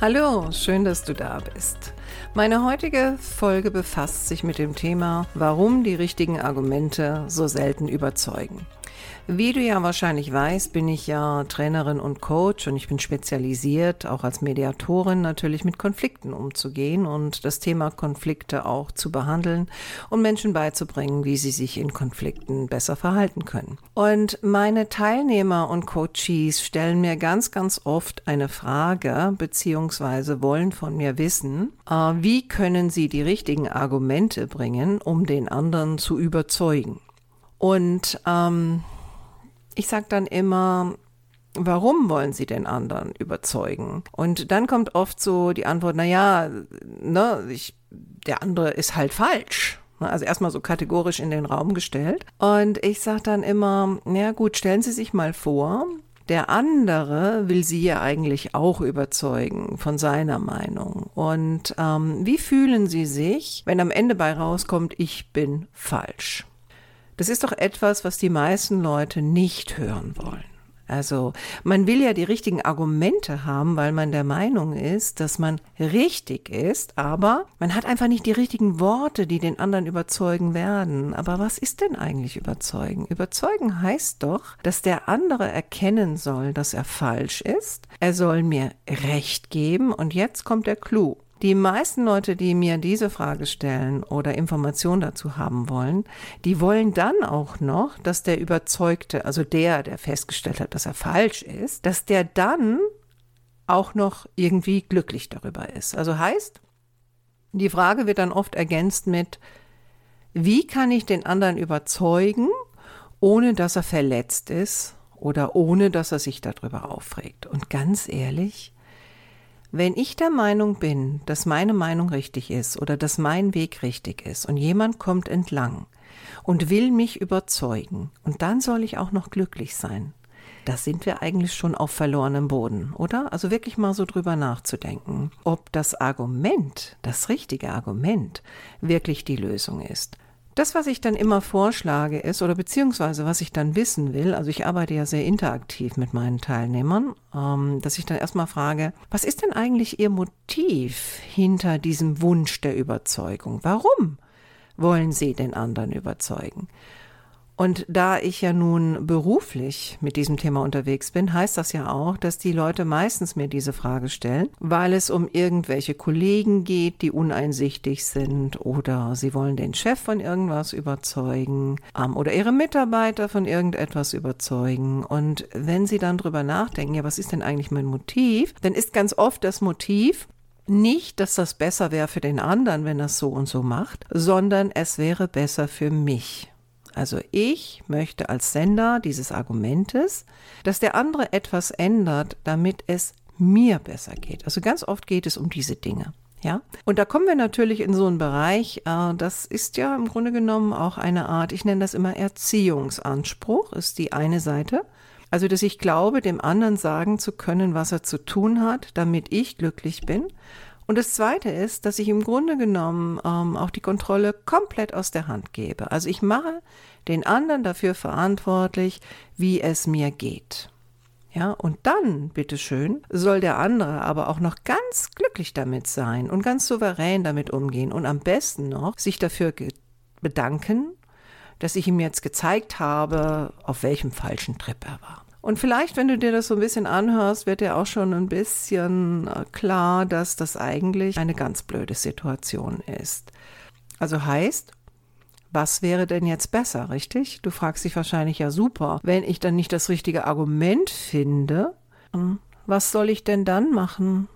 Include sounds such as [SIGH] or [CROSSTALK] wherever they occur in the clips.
Hallo, schön, dass du da bist. Meine heutige Folge befasst sich mit dem Thema, warum die richtigen Argumente so selten überzeugen. Wie du ja wahrscheinlich weißt, bin ich ja Trainerin und Coach und ich bin spezialisiert, auch als Mediatorin natürlich mit Konflikten umzugehen und das Thema Konflikte auch zu behandeln und Menschen beizubringen, wie sie sich in Konflikten besser verhalten können. Und meine Teilnehmer und Coaches stellen mir ganz, ganz oft eine Frage beziehungsweise wollen von mir wissen, äh, wie können sie die richtigen Argumente bringen, um den anderen zu überzeugen. Und ähm, ich sage dann immer, warum wollen sie den anderen überzeugen? Und dann kommt oft so die Antwort, na ja, ne, ich, der andere ist halt falsch. Ne, also erstmal so kategorisch in den Raum gestellt. Und ich sage dann immer, na gut, stellen Sie sich mal vor, der andere will Sie ja eigentlich auch überzeugen von seiner Meinung. Und ähm, wie fühlen Sie sich, wenn am Ende bei rauskommt, ich bin falsch? Das ist doch etwas, was die meisten Leute nicht hören wollen. Also man will ja die richtigen Argumente haben, weil man der Meinung ist, dass man richtig ist, aber man hat einfach nicht die richtigen Worte, die den anderen überzeugen werden. Aber was ist denn eigentlich überzeugen? Überzeugen heißt doch, dass der andere erkennen soll, dass er falsch ist. Er soll mir Recht geben und jetzt kommt der Clou. Die meisten Leute, die mir diese Frage stellen oder Informationen dazu haben wollen, die wollen dann auch noch, dass der Überzeugte, also der, der festgestellt hat, dass er falsch ist, dass der dann auch noch irgendwie glücklich darüber ist. Also heißt, die Frage wird dann oft ergänzt mit, wie kann ich den anderen überzeugen, ohne dass er verletzt ist oder ohne dass er sich darüber aufregt? Und ganz ehrlich, wenn ich der Meinung bin, dass meine Meinung richtig ist oder dass mein Weg richtig ist und jemand kommt entlang und will mich überzeugen und dann soll ich auch noch glücklich sein, da sind wir eigentlich schon auf verlorenem Boden, oder? Also wirklich mal so drüber nachzudenken, ob das Argument, das richtige Argument, wirklich die Lösung ist. Das, was ich dann immer vorschlage, ist, oder beziehungsweise was ich dann wissen will, also ich arbeite ja sehr interaktiv mit meinen Teilnehmern, ähm, dass ich dann erstmal frage, was ist denn eigentlich Ihr Motiv hinter diesem Wunsch der Überzeugung? Warum wollen Sie den anderen überzeugen? Und da ich ja nun beruflich mit diesem Thema unterwegs bin, heißt das ja auch, dass die Leute meistens mir diese Frage stellen, weil es um irgendwelche Kollegen geht, die uneinsichtig sind oder sie wollen den Chef von irgendwas überzeugen ähm, oder ihre Mitarbeiter von irgendetwas überzeugen. Und wenn sie dann drüber nachdenken, ja, was ist denn eigentlich mein Motiv, dann ist ganz oft das Motiv, nicht, dass das besser wäre für den anderen, wenn er es so und so macht, sondern es wäre besser für mich. Also ich möchte als Sender dieses Argumentes, dass der andere etwas ändert, damit es mir besser geht. Also ganz oft geht es um diese Dinge. Ja, und da kommen wir natürlich in so einen Bereich, äh, das ist ja im Grunde genommen auch eine Art, ich nenne das immer Erziehungsanspruch, ist die eine Seite. Also, dass ich glaube, dem anderen sagen zu können, was er zu tun hat, damit ich glücklich bin. Und das Zweite ist, dass ich im Grunde genommen ähm, auch die Kontrolle komplett aus der Hand gebe. Also ich mache den anderen dafür verantwortlich, wie es mir geht. Ja, und dann, bitteschön, soll der andere aber auch noch ganz glücklich damit sein und ganz souverän damit umgehen und am besten noch sich dafür bedanken, dass ich ihm jetzt gezeigt habe, auf welchem falschen Trip er war. Und vielleicht, wenn du dir das so ein bisschen anhörst, wird dir auch schon ein bisschen äh, klar, dass das eigentlich eine ganz blöde Situation ist. Also heißt, was wäre denn jetzt besser, richtig? Du fragst dich wahrscheinlich ja super, wenn ich dann nicht das richtige Argument finde, hm, was soll ich denn dann machen?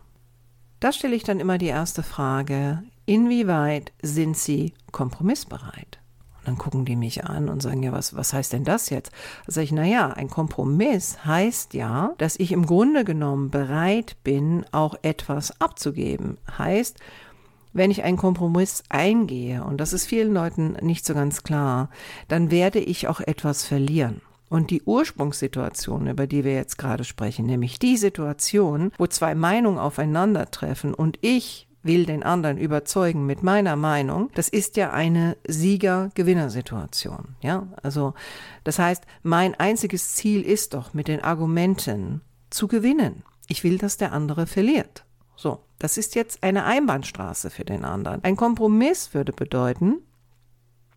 Da stelle ich dann immer die erste Frage, inwieweit sind Sie kompromissbereit? Dann gucken die mich an und sagen, ja, was, was heißt denn das jetzt? Da sage ich, naja, ein Kompromiss heißt ja, dass ich im Grunde genommen bereit bin, auch etwas abzugeben. Heißt, wenn ich einen Kompromiss eingehe, und das ist vielen Leuten nicht so ganz klar, dann werde ich auch etwas verlieren. Und die Ursprungssituation, über die wir jetzt gerade sprechen, nämlich die Situation, wo zwei Meinungen aufeinandertreffen und ich will den anderen überzeugen mit meiner Meinung, das ist ja eine Sieger-Gewinner-Situation. Ja, also das heißt, mein einziges Ziel ist doch, mit den Argumenten zu gewinnen. Ich will, dass der andere verliert. So, das ist jetzt eine Einbahnstraße für den anderen. Ein Kompromiss würde bedeuten,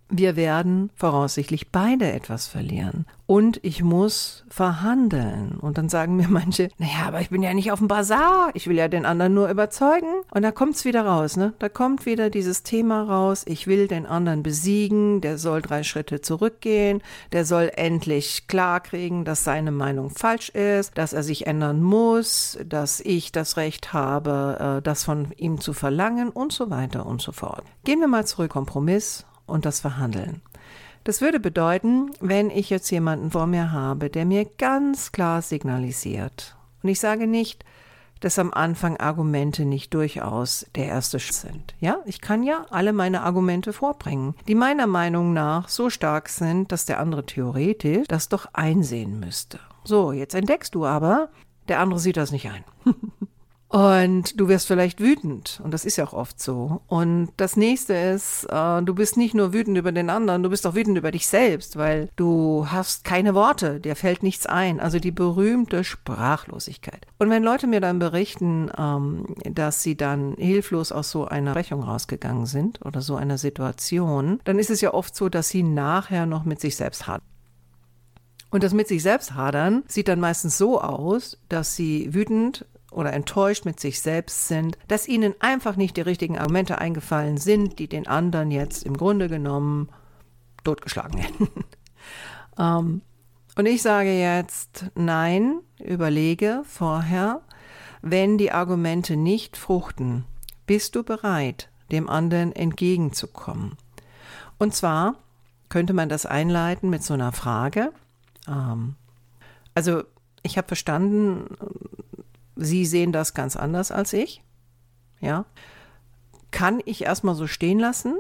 wir werden voraussichtlich beide etwas verlieren. Und ich muss verhandeln. Und dann sagen mir manche, naja, aber ich bin ja nicht auf dem Bazar. Ich will ja den anderen nur überzeugen. Und da kommt's wieder raus, ne? Da kommt wieder dieses Thema raus. Ich will den anderen besiegen. Der soll drei Schritte zurückgehen. Der soll endlich klarkriegen, dass seine Meinung falsch ist, dass er sich ändern muss, dass ich das Recht habe, äh, das von ihm zu verlangen und so weiter und so fort. Gehen wir mal zurück. Kompromiss und das Verhandeln. Das würde bedeuten, wenn ich jetzt jemanden vor mir habe, der mir ganz klar signalisiert, und ich sage nicht, dass am Anfang Argumente nicht durchaus der erste Schritt sind. Ja, ich kann ja alle meine Argumente vorbringen, die meiner Meinung nach so stark sind, dass der andere theoretisch das doch einsehen müsste. So, jetzt entdeckst du aber, der andere sieht das nicht ein. [LAUGHS] Und du wirst vielleicht wütend. Und das ist ja auch oft so. Und das nächste ist, äh, du bist nicht nur wütend über den anderen, du bist auch wütend über dich selbst, weil du hast keine Worte, dir fällt nichts ein. Also die berühmte Sprachlosigkeit. Und wenn Leute mir dann berichten, ähm, dass sie dann hilflos aus so einer Rechnung rausgegangen sind oder so einer Situation, dann ist es ja oft so, dass sie nachher noch mit sich selbst hadern. Und das mit sich selbst hadern sieht dann meistens so aus, dass sie wütend oder enttäuscht mit sich selbst sind, dass ihnen einfach nicht die richtigen Argumente eingefallen sind, die den anderen jetzt im Grunde genommen totgeschlagen [LAUGHS] hätten. ähm, und ich sage jetzt, nein, überlege vorher, wenn die Argumente nicht fruchten, bist du bereit, dem anderen entgegenzukommen. Und zwar könnte man das einleiten mit so einer Frage. Ähm, also ich habe verstanden, Sie sehen das ganz anders als ich. Ja. Kann ich erstmal so stehen lassen,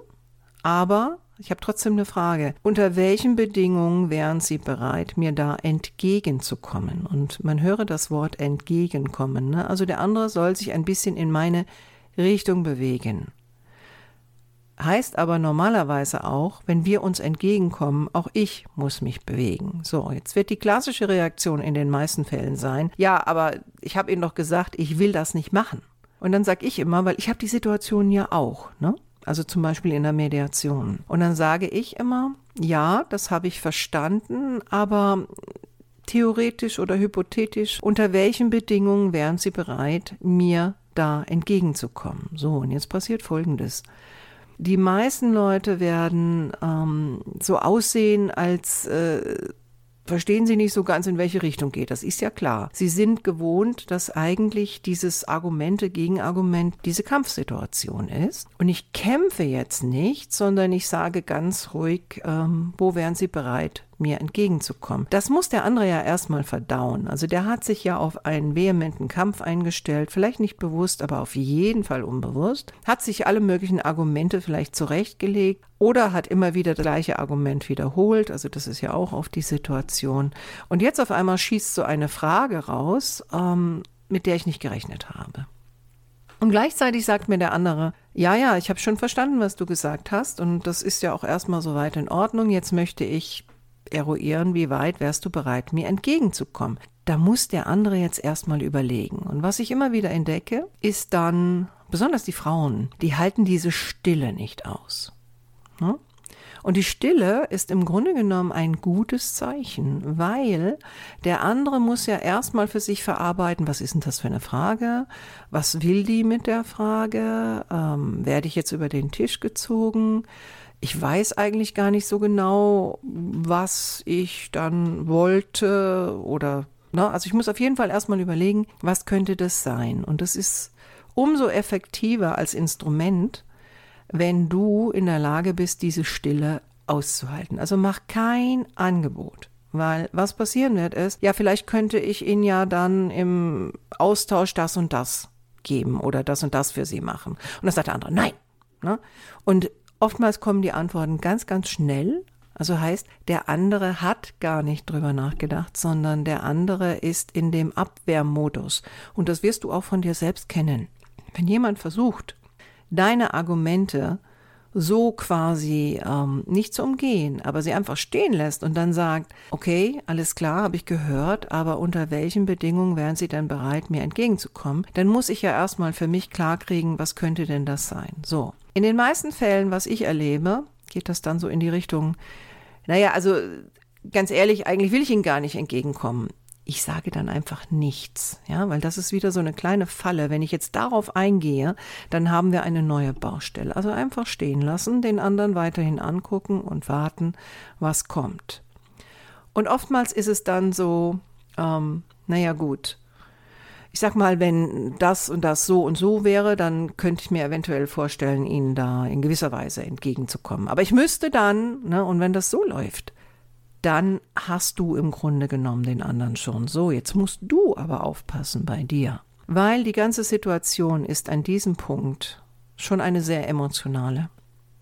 aber ich habe trotzdem eine Frage. Unter welchen Bedingungen wären Sie bereit, mir da entgegenzukommen? Und man höre das Wort entgegenkommen. Ne? Also der andere soll sich ein bisschen in meine Richtung bewegen. Heißt aber normalerweise auch, wenn wir uns entgegenkommen, auch ich muss mich bewegen. So, jetzt wird die klassische Reaktion in den meisten Fällen sein, ja, aber ich habe Ihnen doch gesagt, ich will das nicht machen. Und dann sage ich immer, weil ich habe die Situation ja auch, ne? Also zum Beispiel in der Mediation. Und dann sage ich immer, ja, das habe ich verstanden, aber theoretisch oder hypothetisch, unter welchen Bedingungen wären Sie bereit, mir da entgegenzukommen? So, und jetzt passiert Folgendes. Die meisten Leute werden ähm, so aussehen, als äh, verstehen sie nicht so ganz, in welche Richtung geht. Das ist ja klar. Sie sind gewohnt, dass eigentlich dieses Argumente gegen Argument diese Kampfsituation ist. Und ich kämpfe jetzt nicht, sondern ich sage ganz ruhig, ähm, wo wären Sie bereit, mir entgegenzukommen. Das muss der andere ja erstmal verdauen. Also der hat sich ja auf einen vehementen Kampf eingestellt, vielleicht nicht bewusst, aber auf jeden Fall unbewusst, hat sich alle möglichen Argumente vielleicht zurechtgelegt oder hat immer wieder das gleiche Argument wiederholt. Also das ist ja auch auf die Situation. Und jetzt auf einmal schießt so eine Frage raus, ähm, mit der ich nicht gerechnet habe. Und gleichzeitig sagt mir der andere, ja, ja, ich habe schon verstanden, was du gesagt hast und das ist ja auch erstmal soweit in Ordnung. Jetzt möchte ich eruieren, wie weit wärst du bereit, mir entgegenzukommen. Da muss der andere jetzt erstmal überlegen. Und was ich immer wieder entdecke, ist dann, besonders die Frauen, die halten diese Stille nicht aus. Ne? Und die Stille ist im Grunde genommen ein gutes Zeichen, weil der andere muss ja erstmal für sich verarbeiten, was ist denn das für eine Frage? Was will die mit der Frage? Ähm, werde ich jetzt über den Tisch gezogen? Ich weiß eigentlich gar nicht so genau, was ich dann wollte oder, ne? also ich muss auf jeden Fall erstmal überlegen, was könnte das sein? Und das ist umso effektiver als Instrument, wenn du in der Lage bist, diese Stille auszuhalten. Also mach kein Angebot. Weil was passieren wird ist, ja, vielleicht könnte ich Ihnen ja dann im Austausch das und das geben oder das und das für Sie machen. Und das sagt der andere, nein. Ne? Und oftmals kommen die Antworten ganz, ganz schnell. Also heißt, der andere hat gar nicht drüber nachgedacht, sondern der andere ist in dem Abwehrmodus. Und das wirst du auch von dir selbst kennen. Wenn jemand versucht, deine Argumente so quasi ähm, nicht zu umgehen, aber sie einfach stehen lässt und dann sagt, okay, alles klar, habe ich gehört, aber unter welchen Bedingungen wären Sie denn bereit, mir entgegenzukommen? Dann muss ich ja erstmal für mich klarkriegen, was könnte denn das sein? So. In den meisten Fällen, was ich erlebe, geht das dann so in die Richtung, naja, also ganz ehrlich, eigentlich will ich Ihnen gar nicht entgegenkommen ich sage dann einfach nichts, ja, weil das ist wieder so eine kleine Falle. Wenn ich jetzt darauf eingehe, dann haben wir eine neue Baustelle. Also einfach stehen lassen, den anderen weiterhin angucken und warten, was kommt. Und oftmals ist es dann so, ähm, naja gut, ich sag mal, wenn das und das so und so wäre, dann könnte ich mir eventuell vorstellen, Ihnen da in gewisser Weise entgegenzukommen. Aber ich müsste dann, ne, und wenn das so läuft, dann hast du im Grunde genommen den anderen schon. So, jetzt musst du aber aufpassen bei dir. Weil die ganze Situation ist an diesem Punkt schon eine sehr emotionale.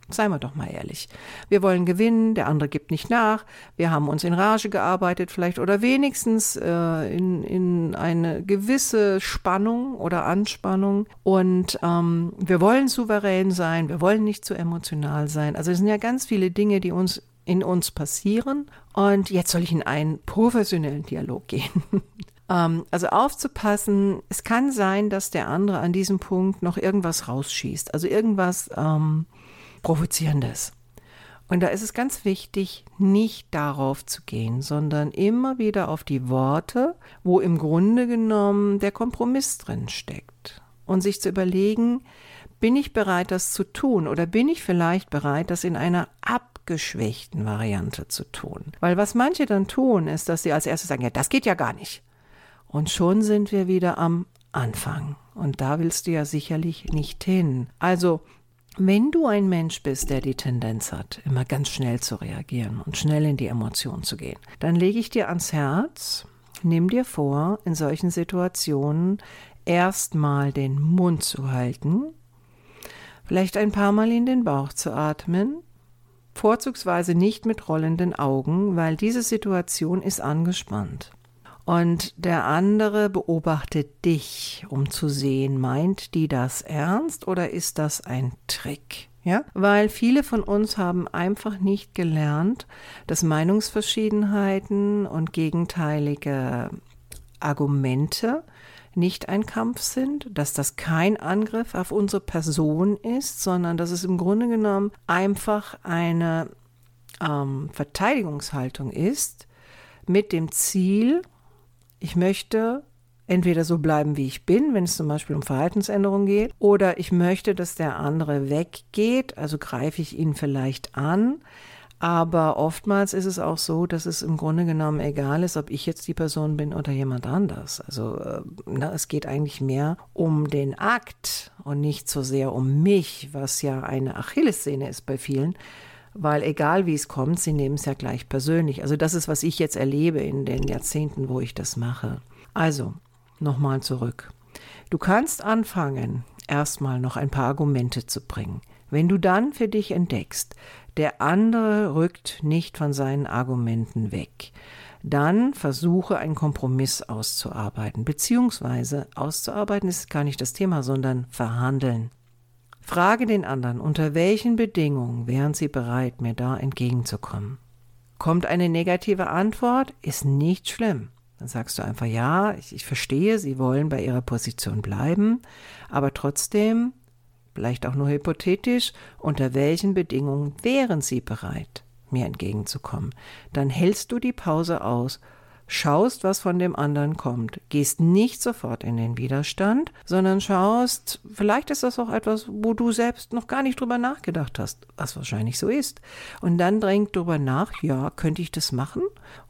Seien wir doch mal ehrlich. Wir wollen gewinnen, der andere gibt nicht nach, wir haben uns in Rage gearbeitet vielleicht oder wenigstens äh, in, in eine gewisse Spannung oder Anspannung und ähm, wir wollen souverän sein, wir wollen nicht zu emotional sein. Also es sind ja ganz viele Dinge, die uns in uns passieren. Und jetzt soll ich in einen professionellen Dialog gehen. [LAUGHS] ähm, also aufzupassen, es kann sein, dass der andere an diesem Punkt noch irgendwas rausschießt, also irgendwas ähm, Provozierendes. Und da ist es ganz wichtig, nicht darauf zu gehen, sondern immer wieder auf die Worte, wo im Grunde genommen der Kompromiss drin steckt. Und sich zu überlegen, bin ich bereit, das zu tun? Oder bin ich vielleicht bereit, das in einer ab abgeschwächten Variante zu tun. Weil was manche dann tun, ist, dass sie als erstes sagen, ja, das geht ja gar nicht. Und schon sind wir wieder am Anfang. Und da willst du ja sicherlich nicht hin. Also, wenn du ein Mensch bist, der die Tendenz hat, immer ganz schnell zu reagieren und schnell in die Emotion zu gehen, dann lege ich dir ans Herz, nimm dir vor, in solchen Situationen erstmal den Mund zu halten, vielleicht ein paar Mal in den Bauch zu atmen vorzugsweise nicht mit rollenden Augen, weil diese Situation ist angespannt. Und der andere beobachtet dich, um zu sehen, meint die das ernst oder ist das ein Trick? Ja, weil viele von uns haben einfach nicht gelernt, dass Meinungsverschiedenheiten und gegenteilige Argumente nicht ein Kampf sind, dass das kein Angriff auf unsere Person ist, sondern dass es im Grunde genommen einfach eine ähm, Verteidigungshaltung ist mit dem Ziel, ich möchte entweder so bleiben, wie ich bin, wenn es zum Beispiel um Verhaltensänderung geht, oder ich möchte, dass der andere weggeht, also greife ich ihn vielleicht an, aber oftmals ist es auch so, dass es im Grunde genommen egal ist, ob ich jetzt die Person bin oder jemand anders. Also äh, na, es geht eigentlich mehr um den Akt und nicht so sehr um mich, was ja eine Achillessehne ist bei vielen. Weil egal wie es kommt, sie nehmen es ja gleich persönlich. Also das ist, was ich jetzt erlebe in den Jahrzehnten, wo ich das mache. Also, nochmal zurück. Du kannst anfangen, erstmal noch ein paar Argumente zu bringen. Wenn du dann für dich entdeckst, der andere rückt nicht von seinen Argumenten weg. Dann versuche einen Kompromiss auszuarbeiten, beziehungsweise auszuarbeiten ist gar nicht das Thema, sondern verhandeln. Frage den anderen, unter welchen Bedingungen wären sie bereit, mir da entgegenzukommen. Kommt eine negative Antwort, ist nicht schlimm. Dann sagst du einfach, ja, ich, ich verstehe, Sie wollen bei Ihrer Position bleiben, aber trotzdem vielleicht auch nur hypothetisch, unter welchen Bedingungen wären Sie bereit, mir entgegenzukommen. Dann hältst du die Pause aus schaust, was von dem anderen kommt, gehst nicht sofort in den Widerstand, sondern schaust, vielleicht ist das auch etwas, wo du selbst noch gar nicht drüber nachgedacht hast, was wahrscheinlich so ist. Und dann drängt drüber nach, ja, könnte ich das machen?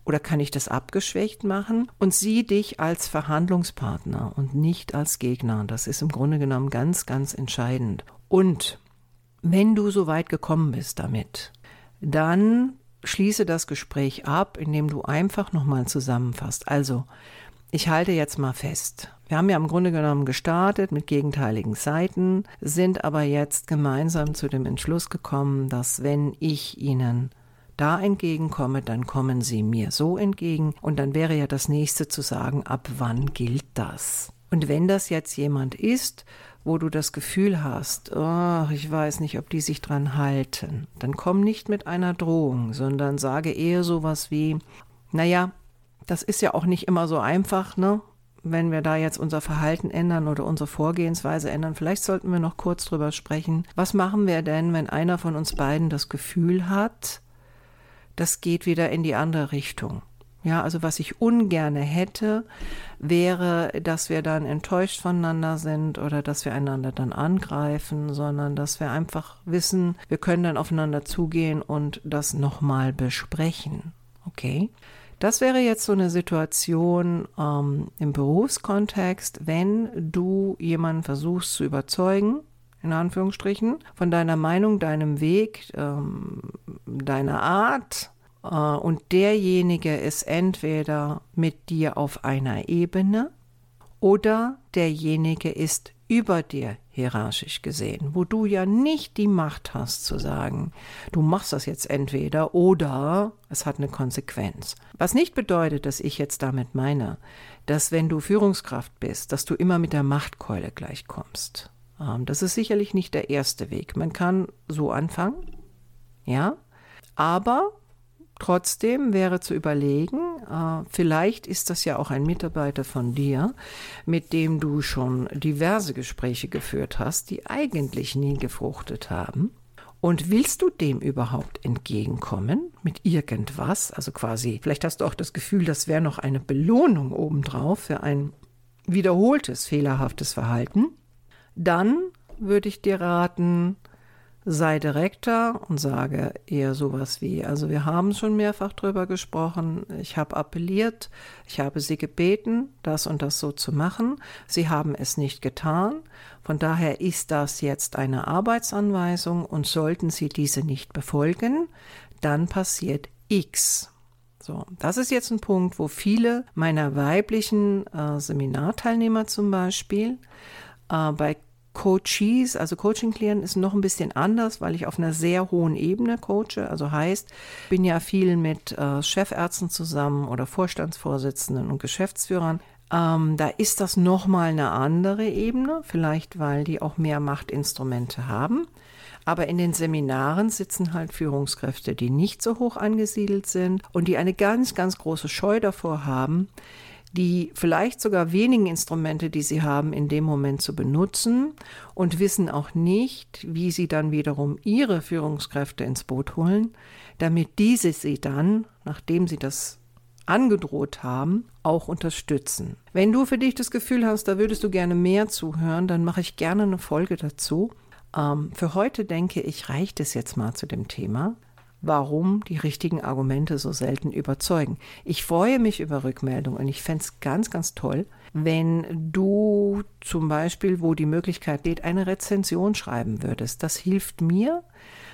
Oder kann ich das abgeschwächt machen? Und sieh dich als Verhandlungspartner und nicht als Gegner. Das ist im Grunde genommen ganz, ganz entscheidend. Und wenn du so weit gekommen bist damit, dann schließe das Gespräch ab, indem du einfach nochmal zusammenfasst. Also, ich halte jetzt mal fest. Wir haben ja im Grunde genommen gestartet mit gegenteiligen Seiten, sind aber jetzt gemeinsam zu dem Entschluss gekommen, dass wenn ich Ihnen da entgegenkomme, dann kommen Sie mir so entgegen und dann wäre ja das nächste zu sagen, ab wann gilt das? Und wenn das jetzt jemand ist, wo du das Gefühl hast, oh, ich weiß nicht, ob die sich dran halten, dann komm nicht mit einer Drohung, sondern sage eher sowas wie, naja, das ist ja auch nicht immer so einfach, ne? Wenn wir da jetzt unser Verhalten ändern oder unsere Vorgehensweise ändern, vielleicht sollten wir noch kurz drüber sprechen. Was machen wir denn, wenn einer von uns beiden das Gefühl hat, das geht wieder in die andere Richtung? Ja, also was ich ungerne hätte, wäre, dass wir dann enttäuscht voneinander sind oder dass wir einander dann angreifen, sondern dass wir einfach wissen, wir können dann aufeinander zugehen und das nochmal besprechen. Okay? Das wäre jetzt so eine Situation ähm, im Berufskontext, wenn du jemanden versuchst zu überzeugen, in Anführungsstrichen, von deiner Meinung, deinem Weg, ähm, deiner Art, und derjenige ist entweder mit dir auf einer Ebene oder derjenige ist über dir hierarchisch gesehen, wo du ja nicht die Macht hast zu sagen, du machst das jetzt entweder oder es hat eine Konsequenz. Was nicht bedeutet, dass ich jetzt damit meine, dass wenn du Führungskraft bist, dass du immer mit der Machtkeule gleichkommst. Ähm, das ist sicherlich nicht der erste Weg. Man kann so anfangen, ja, aber Trotzdem wäre zu überlegen, äh, vielleicht ist das ja auch ein Mitarbeiter von dir, mit dem du schon diverse Gespräche geführt hast, die eigentlich nie gefruchtet haben. Und willst du dem überhaupt entgegenkommen mit irgendwas? Also quasi, vielleicht hast du auch das Gefühl, das wäre noch eine Belohnung obendrauf für ein wiederholtes fehlerhaftes Verhalten. Dann würde ich dir raten, sei direkter und sage eher sowas wie, also wir haben schon mehrfach drüber gesprochen, ich habe appelliert, ich habe Sie gebeten, das und das so zu machen, Sie haben es nicht getan, von daher ist das jetzt eine Arbeitsanweisung und sollten Sie diese nicht befolgen, dann passiert X. So, das ist jetzt ein Punkt, wo viele meiner weiblichen äh, Seminarteilnehmer zum Beispiel äh, bei Coaches, also Coaching-Klienten ist noch ein bisschen anders, weil ich auf einer sehr hohen Ebene coache. Also heißt, bin ja viel mit äh, Chefärzten zusammen oder Vorstandsvorsitzenden und Geschäftsführern. Ähm, da ist das nochmal eine andere Ebene, vielleicht weil die auch mehr Machtinstrumente haben. Aber in den Seminaren sitzen halt Führungskräfte, die nicht so hoch angesiedelt sind und die eine ganz, ganz große Scheu davor haben, die vielleicht sogar wenigen Instrumente, die sie haben, in dem Moment zu benutzen und wissen auch nicht, wie sie dann wiederum ihre Führungskräfte ins Boot holen, damit diese sie dann, nachdem sie das angedroht haben, auch unterstützen. Wenn du für dich das Gefühl hast, da würdest du gerne mehr zuhören, dann mache ich gerne eine Folge dazu. Ähm, für heute denke ich, reicht es jetzt mal zu dem Thema warum die richtigen Argumente so selten überzeugen. Ich freue mich über Rückmeldungen und ich fände es ganz, ganz toll, wenn du zum Beispiel, wo die Möglichkeit geht, eine Rezension schreiben würdest. Das hilft mir.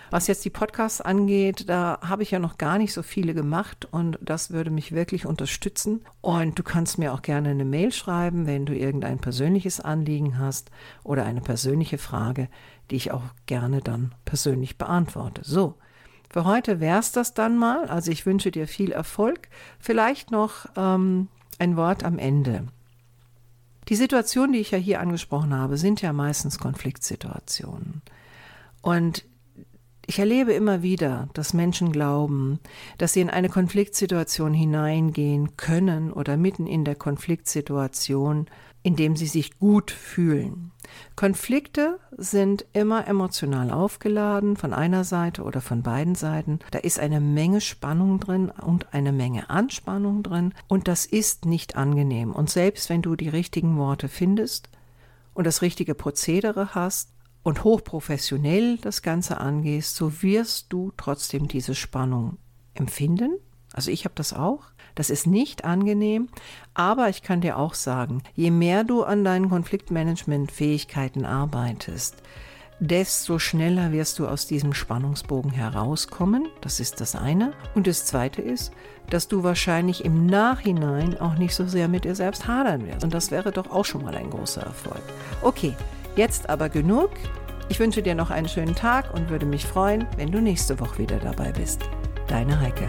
Was jetzt die Podcasts angeht, da habe ich ja noch gar nicht so viele gemacht und das würde mich wirklich unterstützen. Und du kannst mir auch gerne eine Mail schreiben, wenn du irgendein persönliches Anliegen hast oder eine persönliche Frage, die ich auch gerne dann persönlich beantworte. So, für heute wär's das dann mal. Also ich wünsche dir viel Erfolg. Vielleicht noch ähm, ein Wort am Ende. Die Situationen, die ich ja hier angesprochen habe, sind ja meistens Konfliktsituationen. Und ich erlebe immer wieder, dass Menschen glauben, dass sie in eine Konfliktsituation hineingehen können oder mitten in der Konfliktsituation in dem sie sich gut fühlen. Konflikte sind immer emotional aufgeladen, von einer Seite oder von beiden Seiten. Da ist eine Menge Spannung drin und eine Menge Anspannung drin und das ist nicht angenehm. Und selbst wenn du die richtigen Worte findest und das richtige Prozedere hast und hochprofessionell das Ganze angehst, so wirst du trotzdem diese Spannung empfinden. Also ich habe das auch. Das ist nicht angenehm, aber ich kann dir auch sagen, je mehr du an deinen Konfliktmanagement-Fähigkeiten arbeitest, desto schneller wirst du aus diesem Spannungsbogen herauskommen. Das ist das eine. Und das zweite ist, dass du wahrscheinlich im Nachhinein auch nicht so sehr mit dir selbst hadern wirst. Und das wäre doch auch schon mal ein großer Erfolg. Okay, jetzt aber genug. Ich wünsche dir noch einen schönen Tag und würde mich freuen, wenn du nächste Woche wieder dabei bist. Deine Heike.